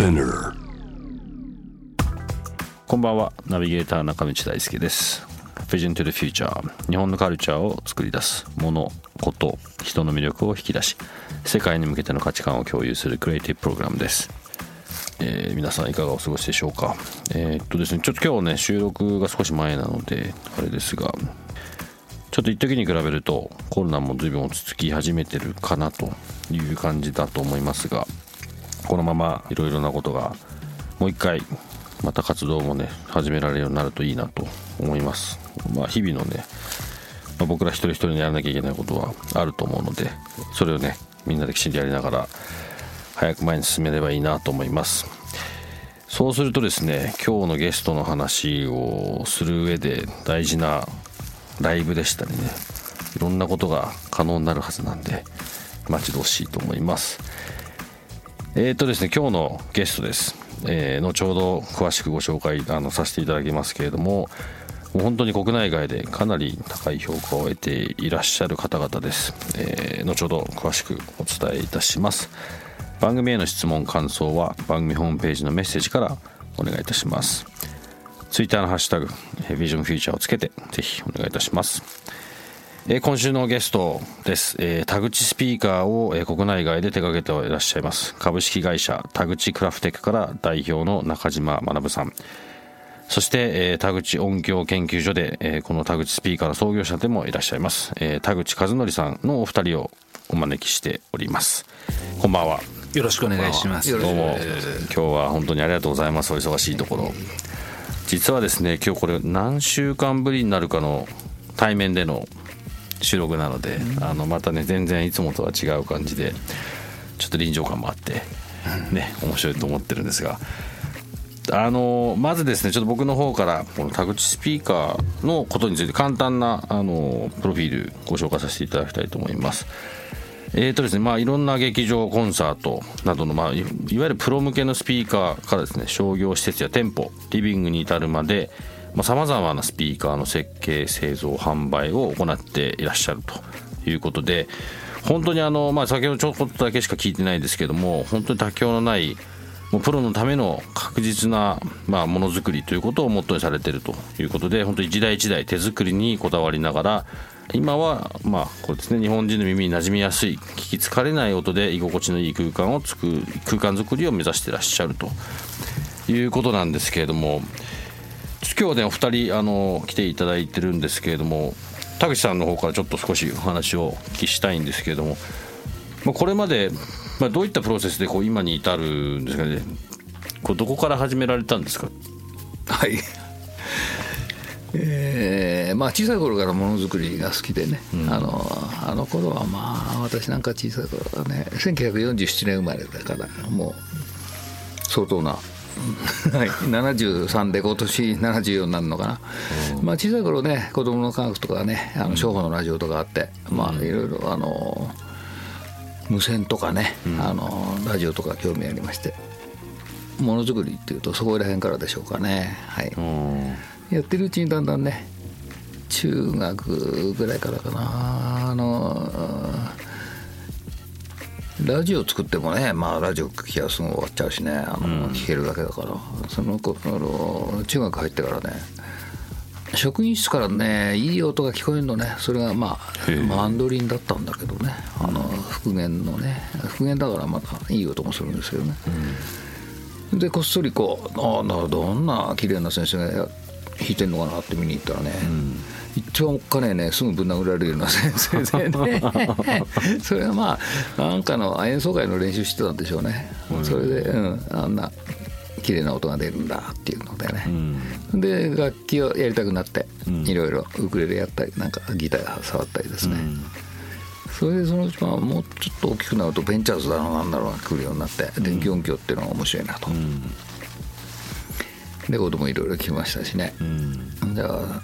こんばんは。ナビゲーター中道大輔です。Vision to the Future 日本のカルチャーを作り出すものこと人の魅力を引き出し世界に向けての価値観を共有するクリエイティブプログラムです。えー、皆さんいかがお過ごしでしょうか？えー、っとですねちょっと今日ね収録が少し前なのであれですがちょっと一時に比べるとコロナも随分落ち着き始めてるかなという感じだと思いますがこのままいろいろなことがもう一回また活動もね始められるようになるといいなと思います。まあ日々のね、まあ、僕ら一人一人にやらなきゃいけないことはあると思うのでそれをねみんなできちんとやりながら早く前に進めればいいなと思います。そうするとですね今日のゲストの話をする上で大事なライブでしたりねいろんなことが可能になるはずなんで待ち遠しいと思います。えっ、とですね今日のゲストです。えー、後ほど詳しくご紹介あのさせていただきますけれどももう本当に国内外でかなり高い評価を得ていらっしゃる方々です、えー、後ほど詳しくお伝えいたします。番組への質問感想は番組ホームページのメッセージからお願いいたします。ツイッターのハッシュタグビジョンフューチャーをつけてぜひお願いいたします。え今週のゲストです、えー、田口スピーカーを、えー、国内外で手掛けていらっしゃいます。株式会社田口クラフテックから代表の中島学さん。そして、えー、田口音響研究所で、えー、この田口スピーカーの創業者でもいらっしゃいます、えー、田口和則さんのお二人をお招きしております。こんばんは。よろしくお願いします。どうも。今日は本当にありがとうございます。お忙しいところ。実はですね今日これ何週間ぶりになるかの対面での収録なので、うん、あのまたね全然いつもとは違う感じでちょっと臨場感もあってね面白いと思ってるんですが。あのまずですねちょっと僕の方からこの田口スピーカーのことについて簡単なあのプロフィールご紹介させていただきたいと思います。えーとですねまあ、いろんな劇場コンサートなどの、まあ、いわゆるプロ向けのスピーカーからですね商業施設や店舗リビングに至るまでさまざ、まなスピーカーの設計製造販売を行っていらっしゃると。いうことで本当にあの、まあ、先ほどちょこっとだけしか聞いてないですけども本当に妥協のないもうプロのための確実な、まあ、ものづくりということをモットーにされていると。いうことで本当に一台一台手作りにこだわりながら今はまあこれですね日本人の耳に馴染みやすい聞き疲れない音で居心地のいい空間を作る空間づくりを目指してらっしゃると。いうことなんですけれども今日ねお二人あの来ていただいてるんですけれども田口さんの方からちょっと少しお話をお聞きしたいんですけれども、まあ、これまで、まあ、どういったプロセスでこう今に至るんですかね。こうどこから始められたんですか？はい。えーまあ、小さい頃からものづくりが好きでね、うん、あのあの頃はまあ私なんか小さい頃はね1947年生まれだからもう相当なはい、73で今年74になるのかな、うん、まあ、小さい頃ね子供の科学とかねあの商法のラジオとかあって、うん、まあいろいろあの無線とかね、うん、あのラジオとか興味ありましてものづくりっていうとそこら辺からでしょうかね。はい。やってるうちにだんだんね中学ぐらいからかなあのラジオ作ってもね、まあ、ラジオ聞きはすぐ終わっちゃうしねあの、うん、聞けるだけだから。その子あの中学入ってからね職員室からねいい音が聞こえるのね。それがまあマンドリンだったんだけどね。あの復元のね復元だからまたいい音もするんですけどね、うん、でこっそりこうああどんな綺麗な先生が弾いてんのかなって見に行ったらね、うん一番おっかねえねすぐぶん殴られるような先生でね。それはまあなんかの演奏会の練習してたんでしょうね、うん、それで、うん、あんな綺麗な音が出るんだっていうのでね、うん、で楽器をやりたくなって、いろいろウクレレやったりなんかギター触ったりですね、それでそのうちまあもうちょっと大きくなるとベンチャーズだろうなんだろうが来るようになって電気音響っていうのが面白いなと、レコードもいろいろ聞きましたしね、じゃあ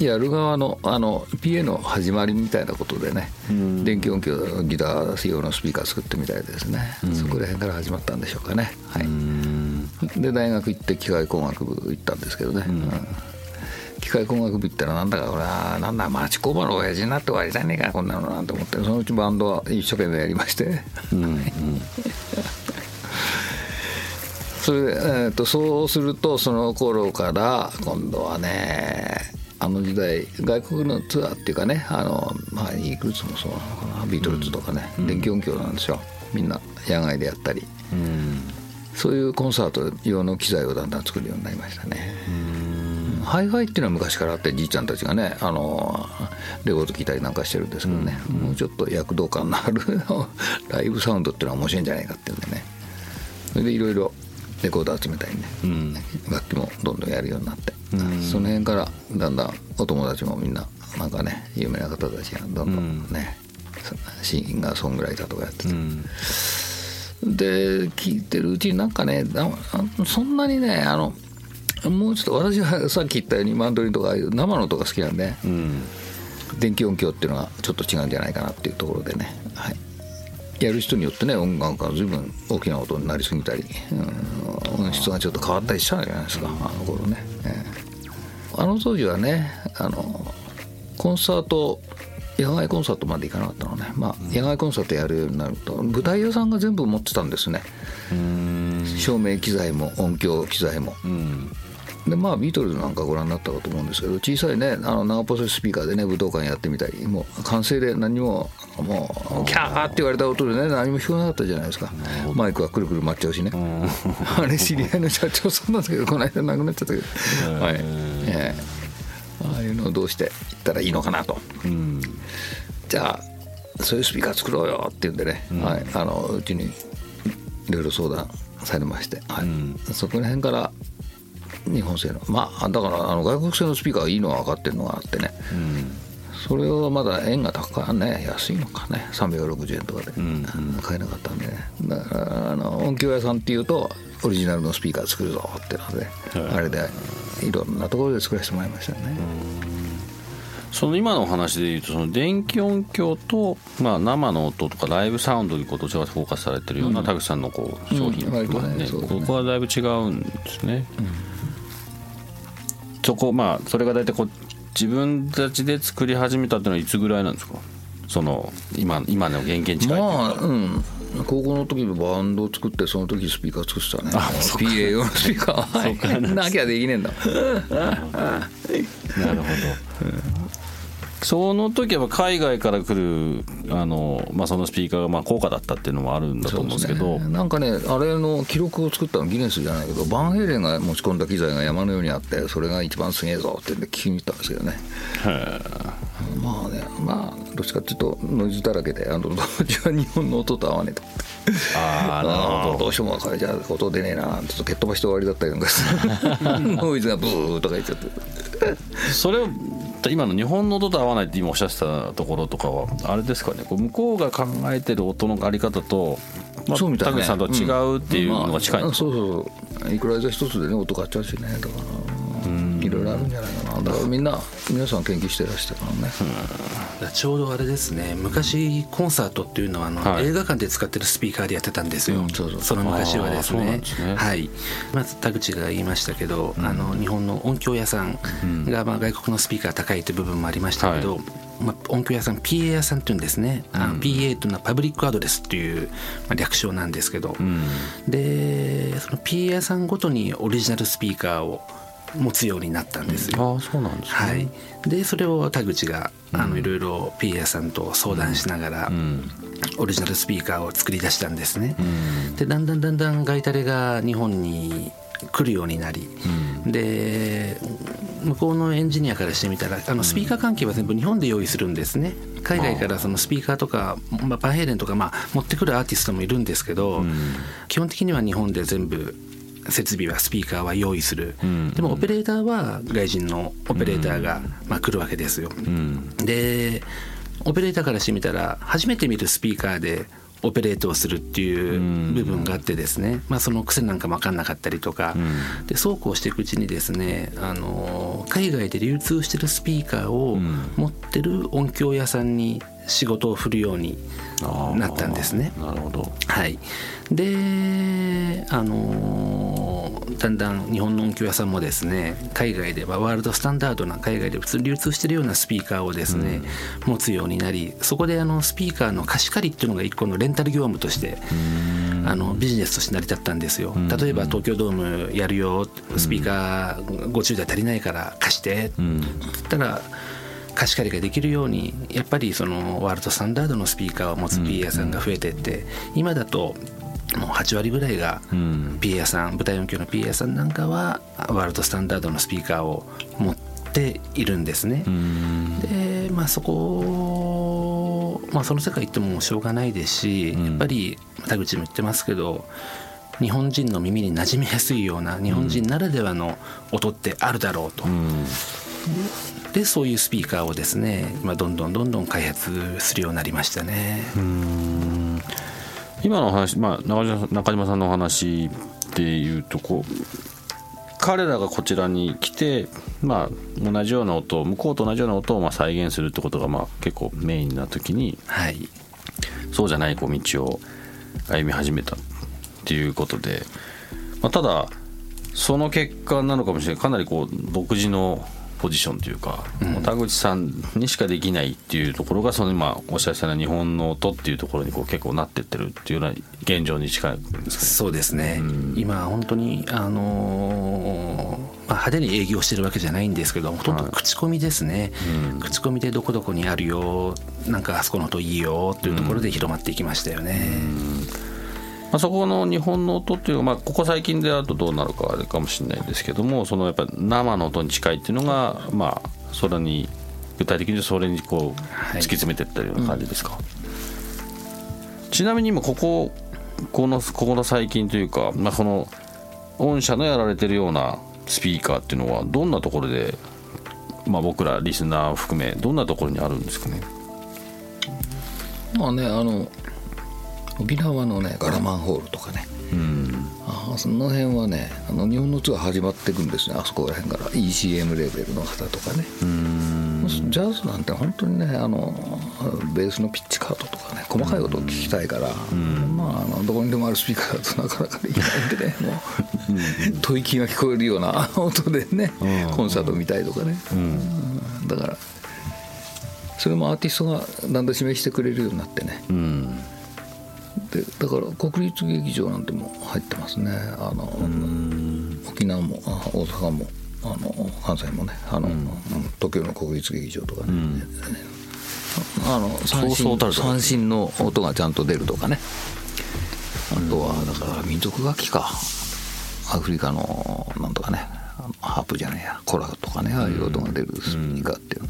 やる側のあの PA の始まりみたいなことでね、電気音響ギター用のスピーカー作ってみたいですね、そこら辺から始まったんでしょうかね。はい。で大学行って機械工学部行ったんですけどね、うん。機械工学部行ったらなんだかこれはなんだ町工場の親父になって終わりじゃねえかこんなのなんて思ってそのうちバンドは一生懸命やりまして、それで、えー、とそうするとその頃から今度はねあの時代外国のツアーっていうかねあの、まあ、イーグルスもそうなのかなビートルズとかね、電気音響なんですよ。みんな野外でやったり、そういうコンサート用の機材をだんだん作るようになりましたね。ハイファイっていうのは昔からあってじいちゃんたちがねあのレコード聞いたりなんかしてるんですけどね、もうちょっと躍動感のある ライブサウンドっていうのは面白いんじゃないかっていうんでね。それでいろいろレコード集めたりね、楽器もどんどんやるようになって、その辺からだんだんお友達もみんななんかね有名な方たちがどんどんね、シンガーソングライターとかやってて。で聞いてるうちになんかねそんなにねあのもうちょっと私はさっき言ったようにマンドリンとか生の音が好きなんで、うん、電気音響っていうのがちょっと違うんじゃないかなっていうところでね、はい、やる人によってね音楽が随分大きな音になりすぎたり、うん、音質がちょっと変わったりしたじゃないですかあの頃ね、えー、あの当時はねあのコンサート野外コンサートまで行かなかったのね、まあ、野外コンサートやるようになると舞台屋さんが全部持ってたんですね。照明機材も音響機材も、でまあビートルズなんかご覧になったかと思うんですけど小さいねあの長細いスピーカーでね武道館やってみたりもう完成で何ももうキャーって言われた音でね何も聞こえなかったじゃないですか。マイクはくるくる回っちゃうしね。あれ知り合いの社長さんなんですけどこの間亡くなっちゃったけど。はい、えー、ああいうのをどうしていったらいいのかなと、じゃあそういうスピーカー作ろうよって言うんでね、はい、あのうちにいろいろ相談されまして、はい、そこら辺から日本製の。まあだからあの外国製のスピーカーがいいのは分かってるのがあってね、うん、それはまだ円が高いね安いのかね。360円とかで、うんうん、買えなかったんでね。だからあの音響屋さんっていうとオリジナルのスピーカー作るぞってので、あれでいろんなところで作らせてもらいましたね。その今のお話でいうとその電気音響と、まあ、生の音とかライブサウンドにこうどちらかフォーカスされてるような田口さんのこう商品、うん。ねね、ここはだいぶ違うんですね。そこまあそれが大体こう自分たちで作り始めたっていうのはいつぐらいなんですか？その今今の原型に近いまあうん。高校の時にバンドを作ってその時スピーカー作ってたね。あ PA 用のスピーカー。なきゃできねえんだ。なるほど、その時は海外から来るあの、まあ、そのスピーカーがまあ高価だったっていうのもあるんだと思うんですけど、ね、なんかねあれの記録を作ったのギネスじゃないけどバンヘイレンが持ち込んだ機材が山のようにあってそれが一番すげえぞって聞きに行ったんですけどね。まあねまあどっちかっていうとノイズだらけであの当時は日本の音と合わねえと。ああなるほど。どうしてもこれじゃあ音出ねえな。ちょっと蹴っ飛ばして終わりだったりなんか ノイズがブーとか言っちゃって。それを今の日本の音と合わないって今おっしゃってたところとかはあれですかね。こう向こうが考えてる音のあり方と、まあ、そうみたい、ね、田口さんとは違うっていうのが近い、うん。まあ、そうそうイクライザー一つでね音変わっちゃうしねだか。らいろいろあるんじゃないかな。だからみんな皆さん研究してらしてからね、うん、ちょうどあれですね。昔コンサートっていうのはあの、はい、映画館で使ってるスピーカーでやってたんですよ、うん、そうそうその昔はですね、ね、はい。まず田口が言いましたけど、うん、あの日本の音響屋さんが、まあ、外国のスピーカー高いという部分もありましたけど、はい。まあ、音響屋さん PA 屋さんっていうんですね、うん、PA というのはパブリックアドレスっていう、まあ、略称なんですけど、うん、でその PA 屋さんごとにオリジナルスピーカーを持つようになったんですよ。うん、あそうなんですね、はい、でそれを田口があのいろいろ PA 屋さんと相談しながら、オリジナルスピーカーを作り出したんですね。でだんだんだんだんガイタレが日本に来るようになり、で向こうのエンジニアからしてみたらあのスピーカー関係は全部日本で用意するんですね。海外からそのスピーカーとか、まあ、バンヘイレンとか、まあ、持ってくるアーティストもいるんですけど、基本的には日本で全部設備はスピーカーは用意する、うん、でもオペレーターは外人のオペレーターが、まあ、来るわけですよ。うん、でオペレーターからしてみたら初めて見るスピーカーでオペレートをするっていう部分があってですね、まあ、その癖なんかも分かんなかったりとか、でそうこうしていくうちにですねあの海外で流通してるスピーカーを持ってる音響屋さんに仕事を振るようになったんですね。なるほど。はい、であのだんだん日本の音響屋さんもですね海外ではワールドスタンダードな海外で普通に流通してるようなスピーカーをですね、持つようになりそこであのスピーカーの貸し借りっていうのが一個のレンタル業務としてあのビジネスとして成り立ったんですよ。例えば東京ドームやるよスピーカー50台足りないから貸してって言ったら貸し借りができるようにやっぱりそのワールドスタンダードのスピーカーを持つ PA 屋さんが増えてって今だともう8割ぐらいが PA 屋さん舞台音響の PA 屋さんなんかはワールドスタンダードのスピーカーを持っているんですね。でまあそこまあその世界行ってもしょうがないですしやっぱり田口も言ってますけど日本人の耳に馴染みやすいような日本人ならではの音ってあるだろうと。でそういうスピーカーをですね今どんどんどんどん開発するようになりましたね。今の話、まあ、中島中島さんのお話でいうとこう彼らがこちらに来て、まあ、同じような音を向こうと同じような音をまあ再現するってことがまあ結構メインな時にはい、そうじゃないこう道を歩み始めたっていうことで、まあ、ただその結果なのかもしれない。かなりこう独自のポジションというか、もう田口さんにしかできないっていうところがその今おっしゃったような日本の音っていうところにこう結構なってってるっていうような現状に近い。そうですね、今本当にあのーまあ、派手に営業してるわけじゃないんですけどほとんど口コミですね、口コミでどこどこにあるよなんかあそこの音いいよっていうところで広まっていきましたよね、まあ、そこの日本の音っていうか、まあ、ここ最近であるとどうなるかあれかもしれないんですけどもそのやっぱ生の音に近いっていうのがまあそれに具体的にそれにこうはい。突き詰めていったような感じですか、ちなみに今こここのここの最近というか、まあ、この御社のやられてるようなスピーカーっていうのはどんなところで、まあ、僕らリスナーを含めどんなところにあるんですかね？まあねあの沖縄のねガラマンホールとかね。あーその辺はねあの日本のツアー始まっていくんですね。あそこら辺から。ECM レベルの方とかね。ジャズなんて本当にねあのベースのピッチカードとかね細かい音を聞きたいから、まああのどこにでもあるスピーカーだとなかなかできないんでね もう吐息が聞こえるような 音でねコンサート見たいとかね、うん。だからそれもアーティストがだんだん指名してくれるようになってね、うんでだから国立劇場なんても入ってますね。あの沖縄もあ大阪もあの関西もねあの、うん。東京の国立劇場とかね、あの三そうそうたるとこ。振三振の音がちゃんと出るとかね。あとはだから民族楽器か。アフリカのなんとかね。あのハープじゃないや。コラとかね。ああいう音が出るスピーカーっていう。の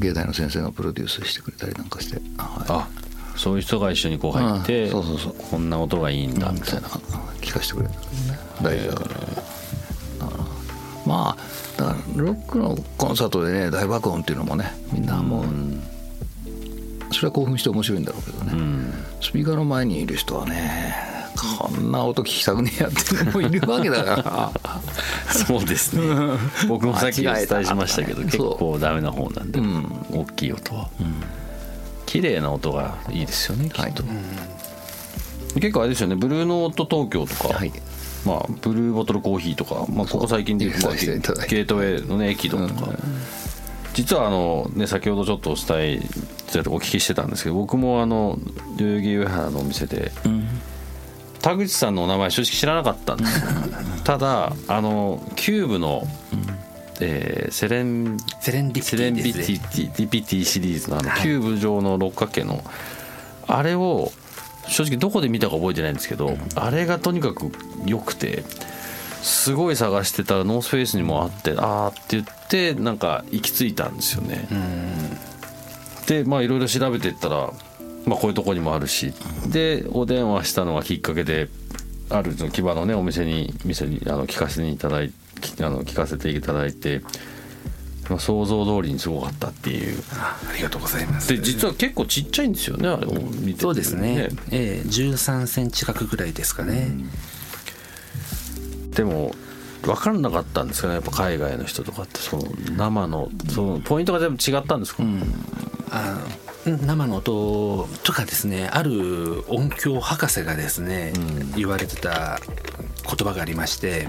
芸大の先生がプロデュースしてくれたりなんかして、はい。あそういう人が一緒にこう入って、こんな音がいいんだみたいな、聞かせてくれる。ね大事だから、だからまあだからロックのコンサートでね大爆音っていうのもねみんなもう、それは興奮して面白いんだろうけどね、スピーカーの前にいる人はねこんな音聞きたくねえやっていうのもいるわけだから。そうですね。僕もさっきお伝えしましたけど間違えた。結構ダメな方なんで、大きい音は、綺麗な音がいいですよねきっと、結構あれですよねブルーノート東京とか、はい。まあ、ブルーボトルコーヒーとか、まあ、ここ最近で言うと、ゲートウェイのね駅戸とか、実はあの、ね、先ほどちょっとお伝えお聞きしてたんですけど僕もあの代々木上原のお店で、田口さんのお名前正直知らなかったんですよ。ただあのキューブの、えーセレンセレンディセレンビティティディピティシリーズのあのキューブ状の六角形のあれを正直どこで見たか覚えてないんですけど、あれがとにかく良くてすごい探してたらノースフェイスにもあってあーって言ってなんか行き着いたんですよね。でまあいろいろ調べていったら、まあ、こういうとこにもあるし。でお電話したのがきっかけであるその木場のねお店に店にあの聞かせていただいきあの聞かせていただいてまあ想像通りにすごかったっていう。あありがとうございます。で実は結構ちっちゃいんですよねあれも見てて。そうですね、ええ13センチ角ぐらいですかね、でも分からなかったんですかねやっぱ海外の人とかって。その生のそのポイントが全部違ったんですか、あ生の音とかですねある音響博士がですね、言われてた言葉がありまして、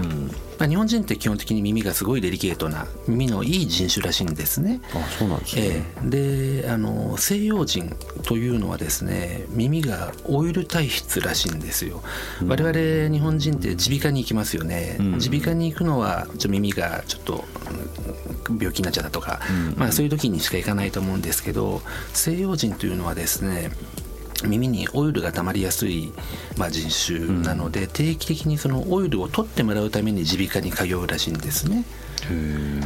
まあ、日本人って基本的に耳がすごいデリケートな耳のいい人種らしいんですね。あそうなんですね、ええ。であの西洋人というのはですね耳がオイル体質らしいんですよ、我々日本人って耳鼻科に行きますよね。耳鼻科に行くのはちょ耳がちょっとうん病気になっちゃったとか、まあ、そういう時にしか行かないと思うんですけど西洋人というのはですね耳にオイルが溜まりやすい、まあ、人種なので、定期的にそのオイルを取ってもらうために耳鼻科に通うらしいんですね。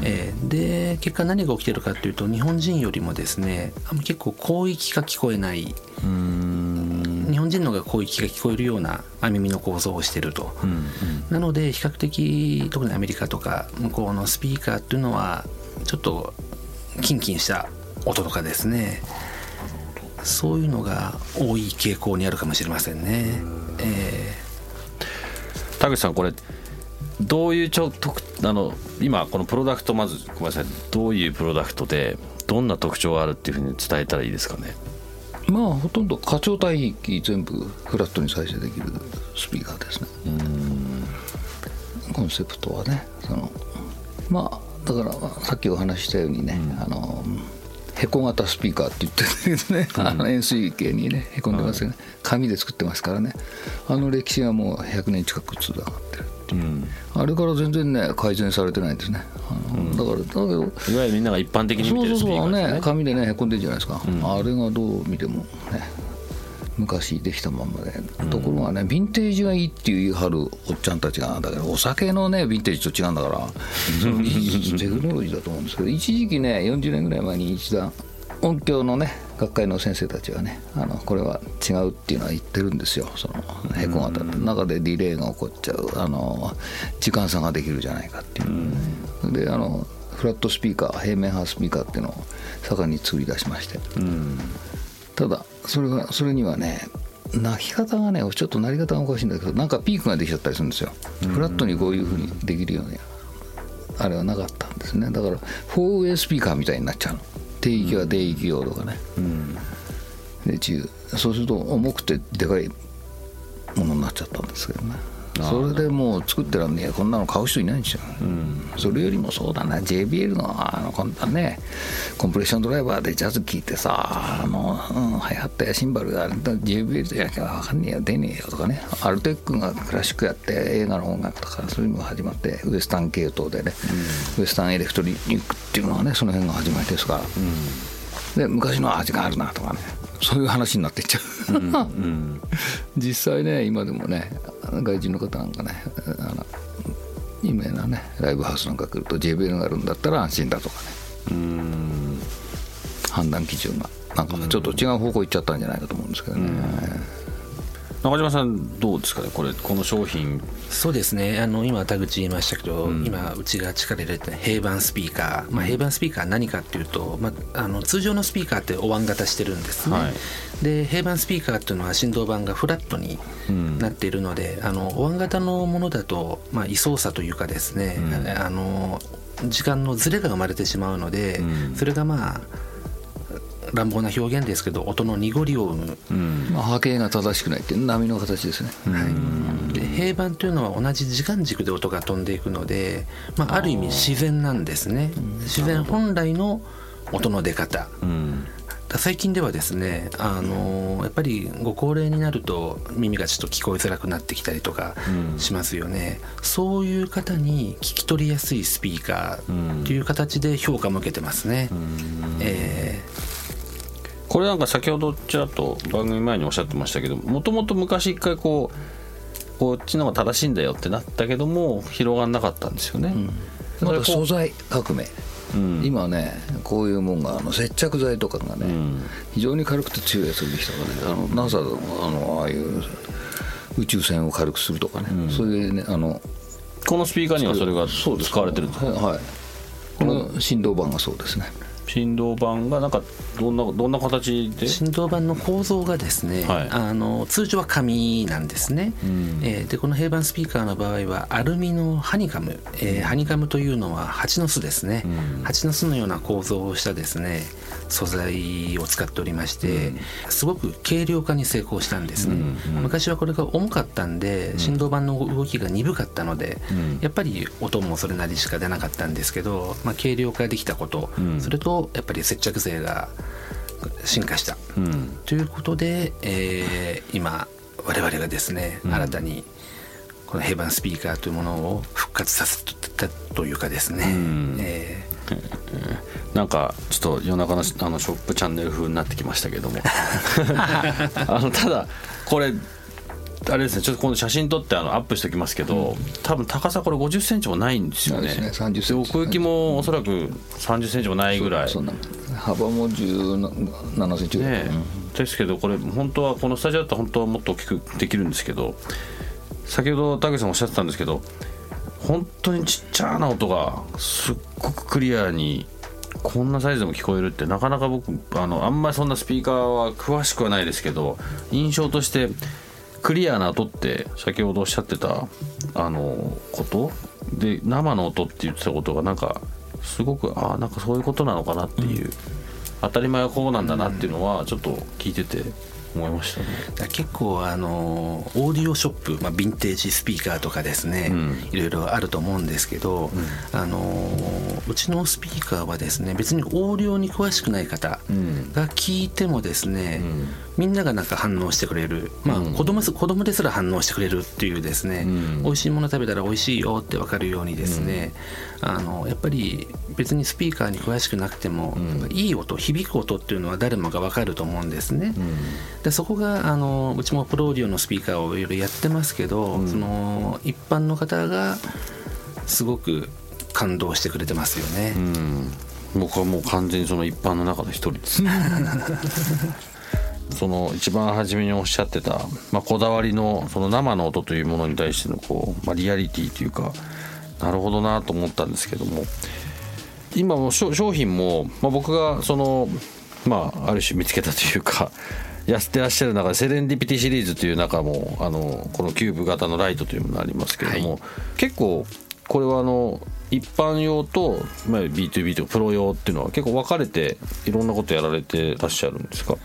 えーで結果何が起きてるかというと日本人よりもですねあ結構広域が聞こえない日本人の方が広域が聞こえるようなまあ耳の構造をしていると、なので比較的特にアメリカとか向こうのスピーカーっていうのはちょっとキンキンした音とかですねそういうのが多い傾向にあるかもしれませんね。え田口さんこれどういうちょ特あの今このプロダクトまずごめんなさい。どういうプロダクトでどんな特徴があるっていうふうに伝えたらいいですかね？まあほとんど過聴帯域全部フラットに再生できるスピーカーですね。コンセプトはねそのまあだからさっきお話ししたようにね、あのへこ型スピーカーって言ってるけどね、あの円錐形にねへこんでますよね、紙で作ってますからね。あの歴史がもう100年近くつながってるっていう、あれから全然ね改善されてないんですね。あの、だからだけどいわゆるみんなが一般的に見てるスピーカーですね。ね紙でねへこんでるじゃないですか、あれがどう見てもね昔できたまんまで、ところがねヴィンテージがいいって言い張るおっちゃんたちがだけどお酒のねヴィンテージと違うんだからテクノロジーだと思うんですけど一時期ね40年ぐらい前に一段音響のね学会の先生たちがねあのこれは違うっていうのは言ってるんですよ。そのへこ型って。中でディレイが起こっちゃうあの時間差ができるじゃないかっていう、であのフラットスピーカー平面派スピーカーっていうのを盛んに作り出しまして、ただそれがそれにはね泣き方がねちょっと鳴り方がおかしいんだけどなんかピークができちゃったりするんですよ、フラットにこういうふうにできるように。あれはなかったんですね。だから 4way スピーカーみたいになっちゃうの。低域は低域用とかね、で自由。そうすると重くてでかいものになっちゃったんですけどねそれでもう作ってらんねえ。こんなの買う人いないんですよ、それよりもそうだな JBL のあのこんなねコンプレッションドライバーでジャズ聴いてさあの、うん、流行ったやシンバルが JBL でやなきゃ分かんねえよ。出ねえよとかね。アルテックがクラシックやって映画の音楽とかそういうのが始まってウエスタン系統でね、ウエスタンエレクトリックっていうのはねその辺が始まりですから、で昔の味があるなとかねそういう話になっていっちゃう、実際ね今でもね外人の方なんかねあの有名なねライブハウスなんか来ると JBL があるんだったら安心だとかね。判断基準が。なんかちょっと違う方向行っちゃったんじゃないかと思うんですけどね、中島さんどうですかねこれこの商品。そうですね。あの今田口言いましたけど、今うちが力入れてる平板スピーカー、まあ、平板スピーカーは何かっていうと、まあ、あの通常のスピーカーってお椀型してるんですね、はい。で平板スピーカーっていうのは振動板がフラットになっているので、あのお椀型のものだと、まあ、位相差というかですね、あの時間のズレが生まれてしまうので、それがまあ乱暴な表現ですけど音の濁りを生む、まあ、波形が正しくないっていう波の形ですね、はい、で平板というのは同じ時間軸で音が飛んでいくので、まあ、ある意味自然なんですね。自然本来の音の出方、だ最近ではですね、あのやっぱりご高齢になると耳がちょっと聞こえづらくなってきたりとかしますよね、そういう方に聞き取りやすいスピーカーという形で評価も受けてますね、えこれなんか先ほどちらっと番組前におっしゃってましたけどもともと昔一回こうこっちの方が正しいんだよってなったけども広がんなかったんですよね、また素材革命、今ねこういうもんがあの接着剤とかがね、非常に軽くて強いやつができたからねあの NASA のあのああいう宇宙船を軽くするとかね、そういうねあのこのスピーカーにはそれが使われてるんですか？はい。はい。この振動板がそうですね振動板がなんかどんなどんな形で？振動板の構造がですね、はい。あの通常は紙なんですね、ん。えーでこの平板スピーカーの場合はアルミのハニカム、えーハニカムというのは蜂の巣ですね、うん。蜂の巣のような構造をしたですね素材を使っておりまして、すごく軽量化に成功したんですね、昔はこれが重かったんで振動板の動きが鈍かったので、うん。やっぱり音もそれなりしか出なかったんですけど、まあ、軽量化できたこと、うん。それとやっぱり接着性が進化した。うん。ということで、えー今我々がですね、うん。新たにこの平板スピーカーというものを復活させたというかですね、うん。えなんかちょっと夜中のあのショップチャンネル風になってきましたけども。あのただこれあれですねちょっと今度写真撮ってあのアップしておきますけど、多分高さこれ5 0ンチもないんですよね。ですね30センチで奥行きもおそらく3 0ンチもないぐらい。そんな幅も17センチぐらい、ねですけどこれ本当はこのスタジオだったら本当はもっと大きくできるんですけど先ほど田口さんおっしゃってたんですけど本当にちっちゃな音がすっごくクリアにこんなサイズでも聞こえるってなかなか僕あのあんまりそんなスピーカーは詳しくはないですけど印象としてクリアな音って先ほどおっしゃってたあのことで生の音って言ってたことがなんかすごくああなんかそういうことなのかなっていう、当たり前はこうなんだなっていうのはちょっと聞いてて思いましたね。結構あのオーディオショップ、まあ、ヴィンテージスピーカーとかですね、うん。いろいろあると思うんですけど、あのうちのスピーカーはですね別にオーディオに詳しくない方うん。が聞いてもですね、ん。みんながなんか反応してくれる、まあうん。子供す子供ですら反応してくれるっていうですね、うん。美味しいもの食べたら美味しいよって分かるようにですね、あのやっぱり別にスピーカーに詳しくなくても、ん。やっぱいい音響く音っていうのは誰もが分かると思うんですね。うんでそこがあのうちもプロオーディオのスピーカーをいろいろやってますけど、うん。その一般の方がすごく感動してくれてますよね。うん。僕はもう完全にその一般の中の一人です。その一番初めにおっしゃってた、まあ、こだわりのその生の音というものに対してのこう、まあ、リアリティというかなるほどなと思ったんですけども今も商商品も、まあ、僕がそのまあある種見つけたというかやってらっしゃる中でセレンディピティシリーズという中もあのこのキューブ型のライトというものがありますけれども、は結構これはあの一般用と、まあ、B2B とプロ用っていうのは結構分かれていろんなことやられてらっしゃるんですか？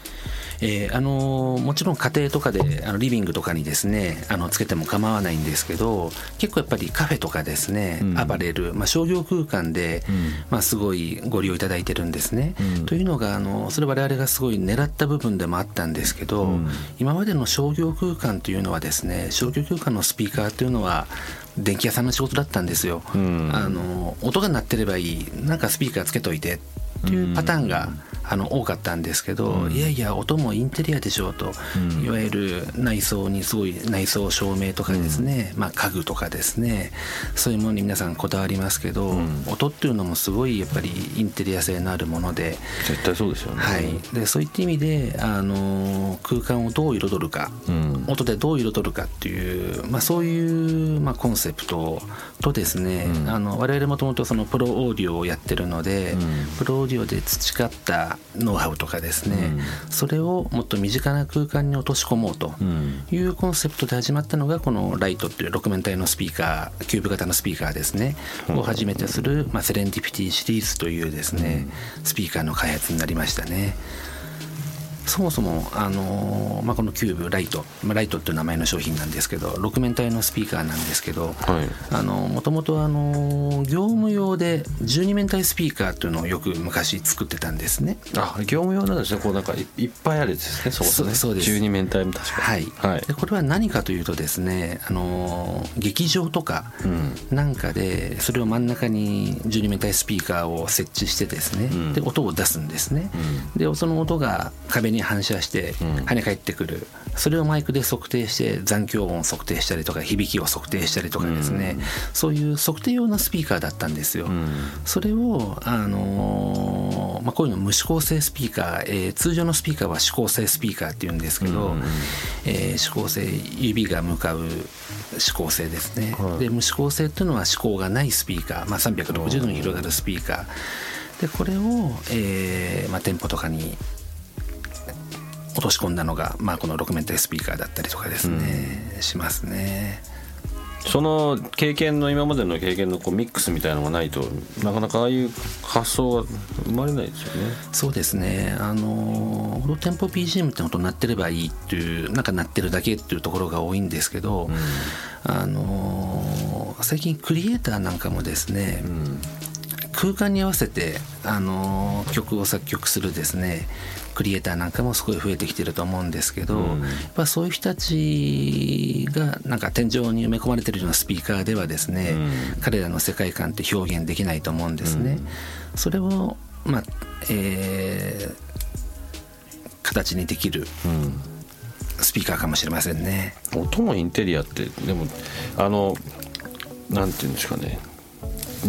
えーあのーもちろん家庭とかであのリビングとかにですねあのつけても構わないんですけど結構やっぱりカフェとかですね、うん。アパレル、まあ、商業空間で、まあ、すごいご利用いただいてるんですね。うん。というのがあのそれ我々がすごい狙った部分でもあったんですけど、うん。今までの商業空間というのはですね商業空間のスピーカーというのは電気屋さんの仕事だったんですよ。うん。あの音が鳴ってればいい。なんかスピーカーつけといてっていうパターンが、あの多かったんですけど、うん。いやいや音もインテリアでしょうと、うん。いわゆる内装にすごい内装照明とかですね、まあ、家具とかですねそういうものに皆さんこだわりますけど、ん。音っていうのもすごいやっぱりインテリア性のあるもので。絶対そうですよね。はい、でそういった意味で、あの空間をどう彩るか、うん。音でどう彩るかっていう、まあ、そういう、まあ、コンセプトとですね、うん。あの我々もともとそのプロオーディオをやってるので、うん。プロオーデで培ったノウハウとかですね、うそれをもっと身近な空間に落とし込もうとうん。いうコンセプトで始まったのがこのライトっていう6面体のスピーカーキューブ型のスピーカーですね、を初めてする、まあ、セレンディピティシリーズというですね、スピーカーの開発になりましたね。そもそも、あのまあ、このキューブライト、まあ、ライトっていう名前の商品なんですけど6面体のスピーカーなんですけどはい。もともと業務用で12面体スピーカーっていうのをよく昔作ってたんですね。あ業務用なんですね。こうなんかいいっぱいあるやつですねそこそね。そうです。12面体も確かはい。にはい。でこれは何かというとですね、あの劇場とかうん。なんかでそれを真ん中に12面体スピーカーを設置してですね、うん。で音を出すんですね、うでその音が壁にに反射して跳ね返ってくる、それをマイクで測定して残響音を測定したりとか響きを測定したりとかですね、そういう測定用のスピーカーだったんですよ。それを、あのまあ、こういうの無指向性スピーカー、えー、通常のスピーカーは指向性スピーカーっていうんですけど、えー、指向性指が向かう指向性ですね、はい、で無指向性っていうのは指向がないスピーカー、まあ、360度に広がるスピーカー。でこれを、えーまあ、店舗とかに落とし込んだのが、まあ、この6面体スピーカーだったりとかですね、うん、しますね。その経験の今までの経験のこうミックスみたいなのがないとなかなかああいう発想が生まれないですよね。そうですね。あのテンポ BGM って本当鳴ってればいいっていうなんか鳴ってるだけっていうところが多いんですけど、うん、あの最近クリエイターなんかもですね、うん、空間に合わせてあの曲を作曲するですねクリエイターなんかもすごい増えてきてると思うんですけど、うん、やっぱそういう人たちがなんか天井に埋め込まれてるようなスピーカーではですね、うん、彼らの世界観って表現できないと思うんですね。うん、それをまあえー、形にできる、スピーカーかもしれませんね。音のインテリアってでもあのなんていうんですかね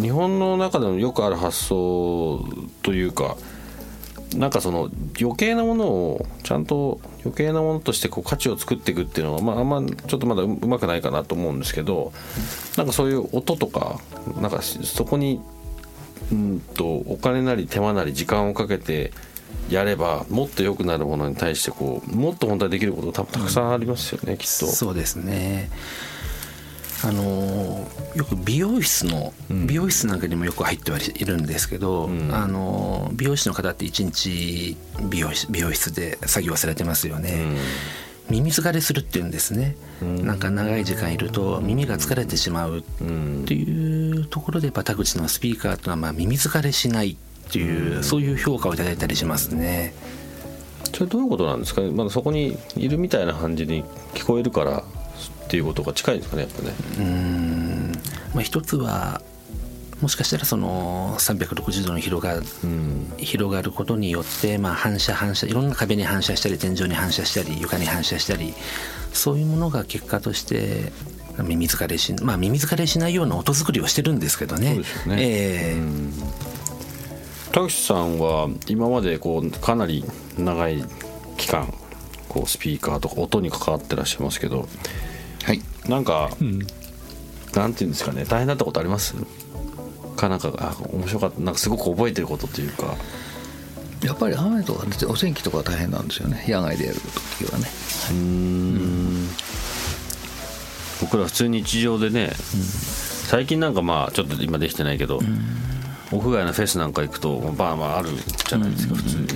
日本の中でもよくある発想というかなんかその余計なものをちゃんと余計なものとしてこう価値を作っていくっていうのは、まあ、あんまちょっとまだうまくないかなと思うんですけどなんかそういう音とかなんかそこにうんとお金なり手間なり時間をかけてやればもっと良くなるものに対してこうもっと本当はできること多分たくさんありますよね、うん、きっと。そうですねあのよく美容室の、美容室なんかにもよく入ってはいるんですけど、うん、あの美容師の方って一日美容美容室で作業されてますよね。うん。耳疲れするっていうんですね、うん、なんか長い時間いると耳が疲れてしまうっていうところでやっぱ田口のスピーカーというのはまあ耳疲れしないっていう、うん、そういう評価をいただいたりしますね。それどういうことなんですかまだそこにいるみたいな感じに聞こえるからっていうことが近いんですかねやっぱね。うん。まあ、一つはもしかしたらその360度に広が広がることによって、まあ、反射反射いろんな壁に反射したり天井に反射したり床に反射したりそういうものが結果として耳疲れしまあ耳疲れしないような音作りをしてるんですけどね。そうですね。えー、田口さんは今までこうかなり長い期間こうスピーカーとか音に関わってらっしゃいますけどはい。なんか、うん、なんていうんですかね。大変だったことあります？かなんかあ面白かった。なんかすごく覚えてることというか。やっぱり雨とかお天気とか大変なんですよね。野外でやる時はね。うん。僕ら普通日常でね、うん、最近なんかまあちょっと今できてないけど、屋外のフェスなんか行くとバーまああるじゃないですか普通に、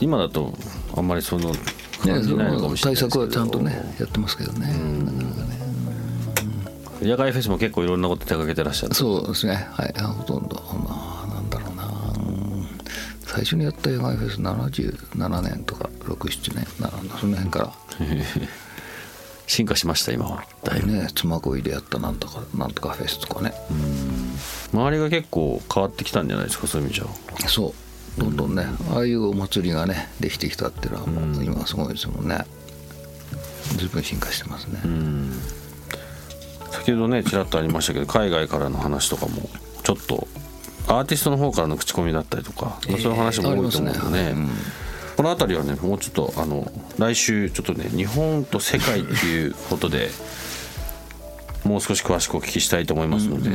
今だとあんまりその感じないのかもしれない対策はちゃんとねやってますけどね、なかなかね。野外フェスも結構いろんなこと手掛けてらっしゃるそうですね。はい。ほとんど。なんだろうな。最初にやった野外フェス77年とか67年その辺から。進化しました今は。だいぶ。ね妻恋でやったなんとかなんとかフェスとかね。周りが結構変わってきたんじゃないですかそういう意味じゃ。そうどんどんねああいうお祭りがねできてきたっていうのはもう今すごいですもんね。随分進化してますね。先ほどねちらっとありましたけど海外からの話とかもちょっとアーティストの方からの口コミだったりとか、そういう話も多いと思うので、ね。この辺りはねもうちょっとあの来週ちょっとね日本と世界っていうことでもう少し詳しくお聞きしたいと思いますので、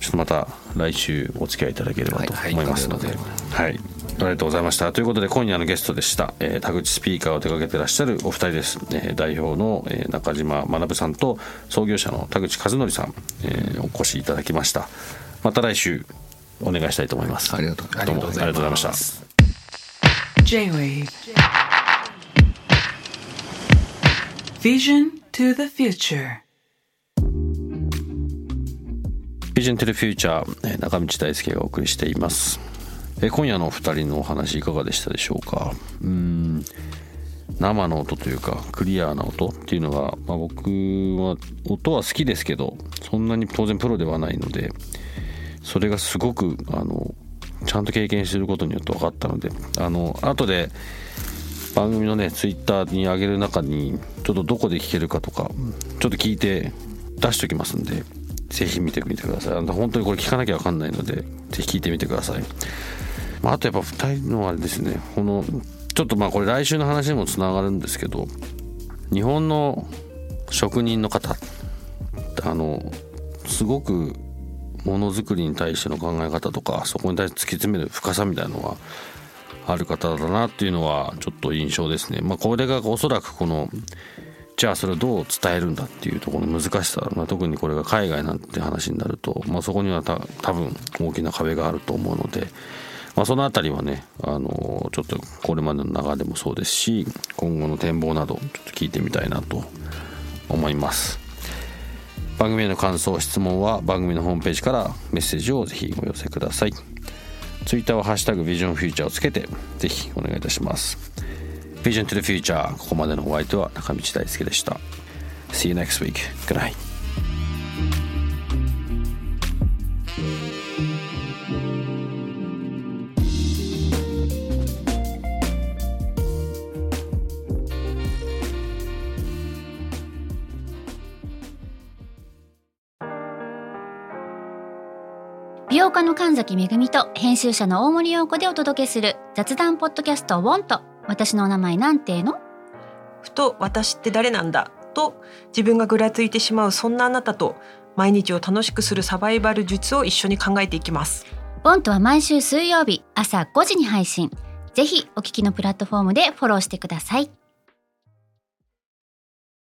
ちょっとまた来週お付き合いいただければと思いますので、はい、はい、ありがとうございました。ということで今夜のゲストでした、えー、田口スピーカーを手掛けてらっしゃるお二人です、えー、代表の、えー、中島学さんと創業者の田口和則さん、えー、お越しいただきました。また来週お願いしたいと思います。ありがとうどうもありがとうございました。J-Wave. Vision to the Future Vision to the Future 中道大輔がお送りしています。え今夜のお二人のお話いかがでしたでしょうか？うん。生の音というかクリアな音っていうのが、まあ、僕は音は好きですけどそんなに当然プロではないのでそれがすごくあのちゃんと経験することによって分かったのであの後で番組のねツイッターに上げる中にちょっとどこで聞けるかとかちょっと聞いて出しておきますんでぜひ見てみてください。本当にこれ聞かなきゃ分かんないのでぜひ聞いてみてください、まあ、あとやっぱ2人のあれですね。このちょっとまあこれ来週の話にもつながるんですけど日本の職人の方あのすごくものづくりに対しての考え方とかそこに対して突き詰める深さみたいなのはある方だなっていうのはちょっと印象ですね。まあ、これがおそらくこのじゃあそれをどう伝えるんだっていうところの難しさ、まあ、特にこれが海外なんて話になると、まあ、そこにはた多分大きな壁があると思うので、まあ、その辺りはねあのちょっとこれまでの流れもそうですし今後の展望などちょっと聞いてみたいなと思います。番組への感想質問は番組のホームページからメッセージをぜひお寄せください。ツイッターはハッシュタグビジョンフューチャーをつけてぜひお願いいたします。Vision to the Future ここまでのお相手は中道大輔でした See you next week. Good night. 美容家の神崎めぐみと編集者の大森洋子でお届けする雑談ポッドキャスト「ウォンと私のお名前なんての?」ふと私って誰なんだ？と自分がぐらついてしまうそんなあなたと毎日を楽しくするサバイバル術を一緒に考えていきます。ボントは毎週水曜日朝5時に配信。ぜひお聞きのプラットフォームでフォローしてください